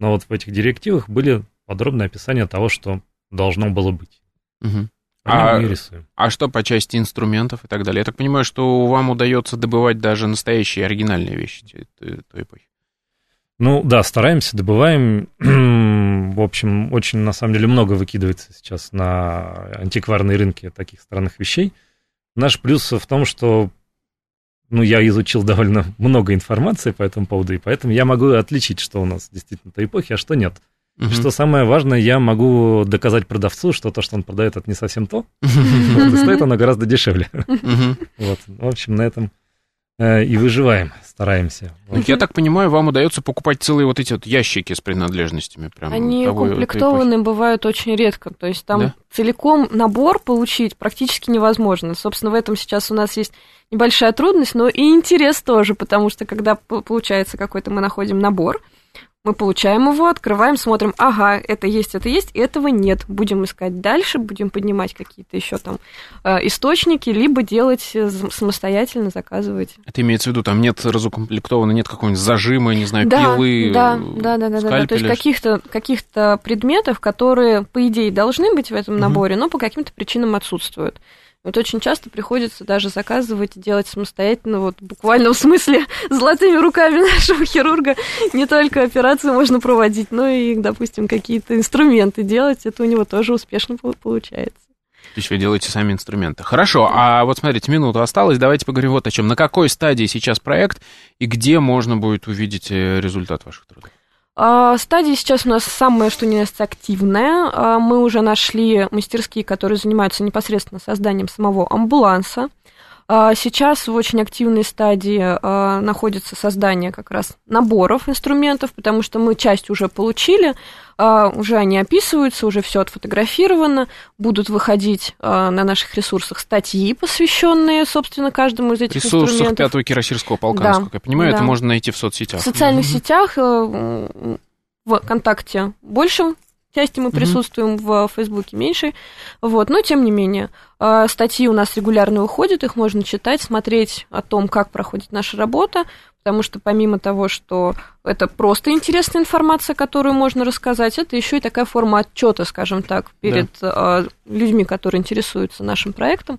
но вот в этих директивах были подробные описания того, что должно было быть. Угу. А, а что по части инструментов и так далее? Я так понимаю, что вам удается добывать даже настоящие оригинальные вещи той, той эпохи. Ну да, стараемся, добываем. в общем, очень на самом деле много выкидывается сейчас на антикварные рынки таких странных вещей. Наш плюс в том, что ну, я изучил довольно много информации по этому поводу, и поэтому я могу отличить, что у нас действительно той эпохи, а что нет. Uh-huh. И что самое важное, я могу доказать продавцу, что то, что он продает, это не совсем то, uh-huh. стоит оно гораздо дешевле. Вот, в общем, на этом и выживаем, стараемся. Вот. Я так понимаю, вам удается покупать целые вот эти вот ящики с принадлежностями. Прям Они того, укомплектованы бывают очень редко. То есть там да? целиком набор получить практически невозможно. Собственно, в этом сейчас у нас есть небольшая трудность, но и интерес тоже, потому что когда получается какой-то мы находим набор, мы получаем его, открываем, смотрим, ага, это есть, это есть, этого нет. Будем искать дальше, будем поднимать какие-то еще там э, источники, либо делать э, самостоятельно, заказывать. Это имеется в виду, там нет разукомплектовано, нет какого-нибудь зажима, не знаю, да, пилы, да, да, да, да, да, то есть каких-то каких предметов, которые, по идее, должны быть в этом наборе, угу. но по каким-то причинам отсутствуют. Вот очень часто приходится даже заказывать и делать самостоятельно, вот буквально в смысле золотыми руками нашего хирурга не только операции можно проводить, но и, допустим, какие-то инструменты делать. Это у него тоже успешно получается. Вы делаете сами инструменты. Хорошо, а вот смотрите, минута осталась, давайте поговорим вот о чем. На какой стадии сейчас проект и где можно будет увидеть э, результат ваших трудов? А, стадия сейчас у нас самая, что ни есть, активная. Мы уже нашли мастерские, которые занимаются непосредственно созданием самого амбуланса. А, сейчас в очень активной стадии а, находится создание как раз наборов инструментов, потому что мы часть уже получили, уже они описываются, уже все отфотографировано, будут выходить на наших ресурсах статьи, посвященные, собственно, каждому из этих Ресурсах инструментов. 5-го Кирасирского полка, Да, насколько я понимаю, да. это можно найти в соцсетях. В социальных сетях, э, в ВКонтакте больше части мы Мгм. присутствуем, в Фейсбуке меньше. Вот, но тем не менее, э, статьи у нас регулярно выходят, их можно читать, смотреть о том, как проходит наша работа, потому что помимо того, что это просто интересная информация, которую можно рассказать, это еще и такая форма отчета, скажем так, перед э, людьми, которые интересуются нашим проектом.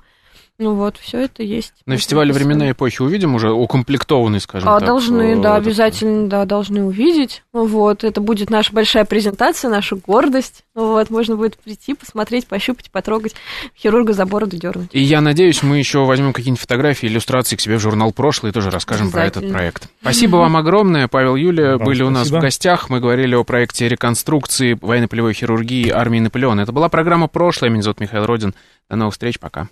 Ну вот, все это есть. На фестивале. «Времена эпохи» увидим уже укомплектованный, скажем А, так. должны, э, да, этот- обязательно, да, должны увидеть. Вот, это будет наша большая презентация, наша гордость. Вот, можно будет прийти, посмотреть, пощупать, потрогать, хирурга за бороду дернуть. И я надеюсь, мы еще возьмем какие-нибудь фотографии, иллюстрации к себе в журнал «Прошлое» и тоже расскажем про этот проект. Спасибо вам огромное, Павел Юлия. Вам были у нас спасибо. в гостях. Мы говорили о проекте реконструкции военно-полевой хирургии армии Наполеона. Это была программа «Прошлое». Меня зовут Михаил Родин. До новых встреч. Пока.